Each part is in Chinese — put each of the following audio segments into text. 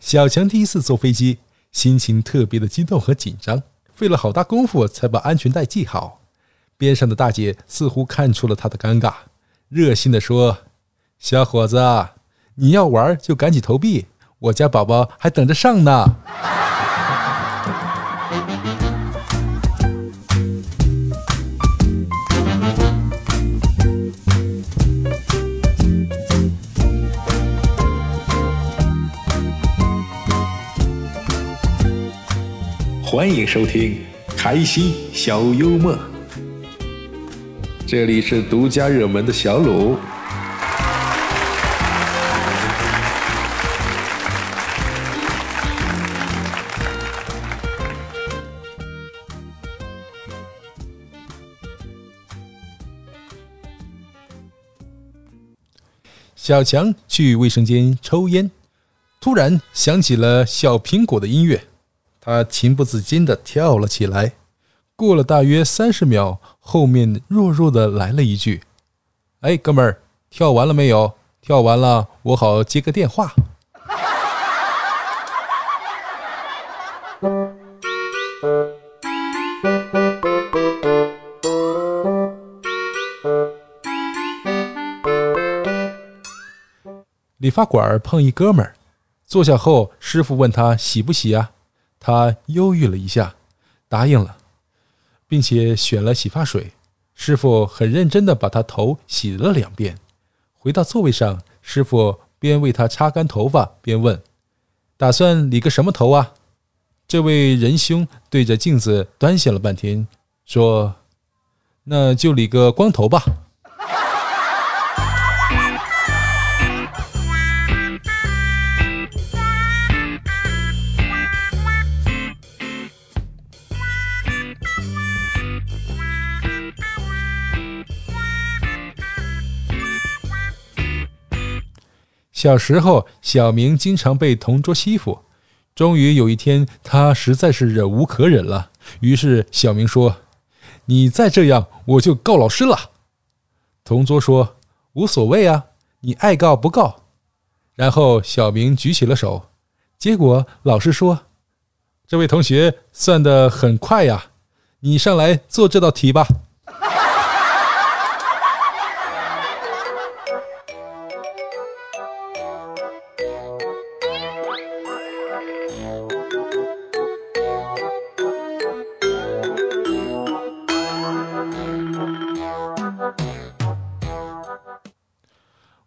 小强第一次坐飞机，心情特别的激动和紧张，费了好大功夫才把安全带系好。边上的大姐似乎看出了他的尴尬，热心的说：“小伙子，你要玩就赶紧投币，我家宝宝还等着上呢。”欢迎收听开心小幽默，这里是独家热门的小鲁。小强去卫生间抽烟，突然响起了小苹果的音乐。他情不自禁地跳了起来。过了大约三十秒，后面弱弱的来了一句：“哎，哥们儿，跳完了没有？跳完了，我好接个电话。”理发馆碰一哥们儿，坐下后，师傅问他洗不洗啊？他犹豫了一下，答应了，并且选了洗发水。师傅很认真地把他头洗了两遍。回到座位上，师傅边为他擦干头发，边问：“打算理个什么头啊？”这位仁兄对着镜子端详了半天，说：“那就理个光头吧。”小时候，小明经常被同桌欺负。终于有一天，他实在是忍无可忍了，于是小明说：“你再这样，我就告老师了。”同桌说：“无所谓啊，你爱告不告。”然后小明举起了手，结果老师说：“这位同学算得很快呀，你上来做这道题吧。”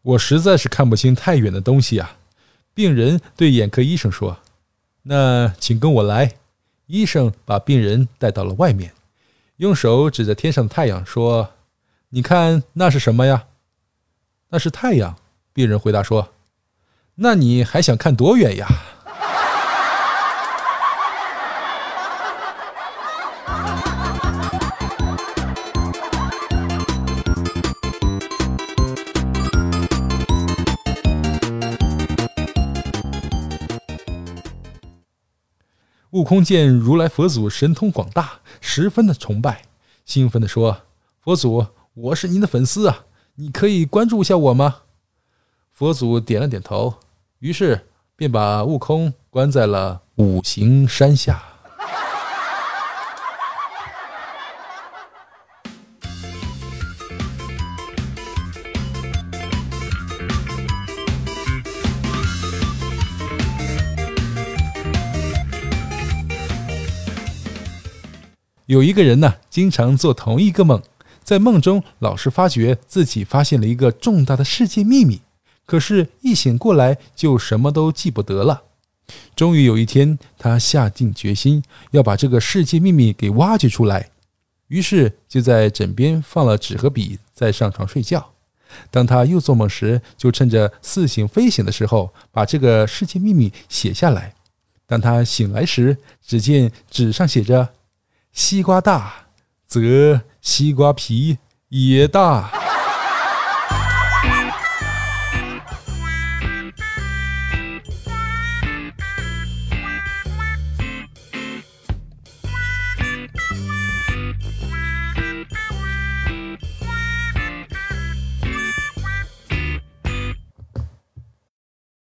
我实在是看不清太远的东西啊！病人对眼科医生说：“那请跟我来。”医生把病人带到了外面，用手指着天上的太阳说：“你看那是什么呀？”“那是太阳。”病人回答说。“那你还想看多远呀？”悟空见如来佛祖神通广大，十分的崇拜，兴奋地说：“佛祖，我是您的粉丝啊，你可以关注一下我吗？”佛祖点了点头，于是便把悟空关在了五行山下。有一个人呢，经常做同一个梦，在梦中老是发觉自己发现了一个重大的世界秘密，可是，一醒过来就什么都记不得了。终于有一天，他下定决心要把这个世界秘密给挖掘出来，于是就在枕边放了纸和笔，再上床睡觉。当他又做梦时，就趁着似醒非醒的时候，把这个世界秘密写下来。当他醒来时，只见纸上写着。西瓜大，则西瓜皮也大。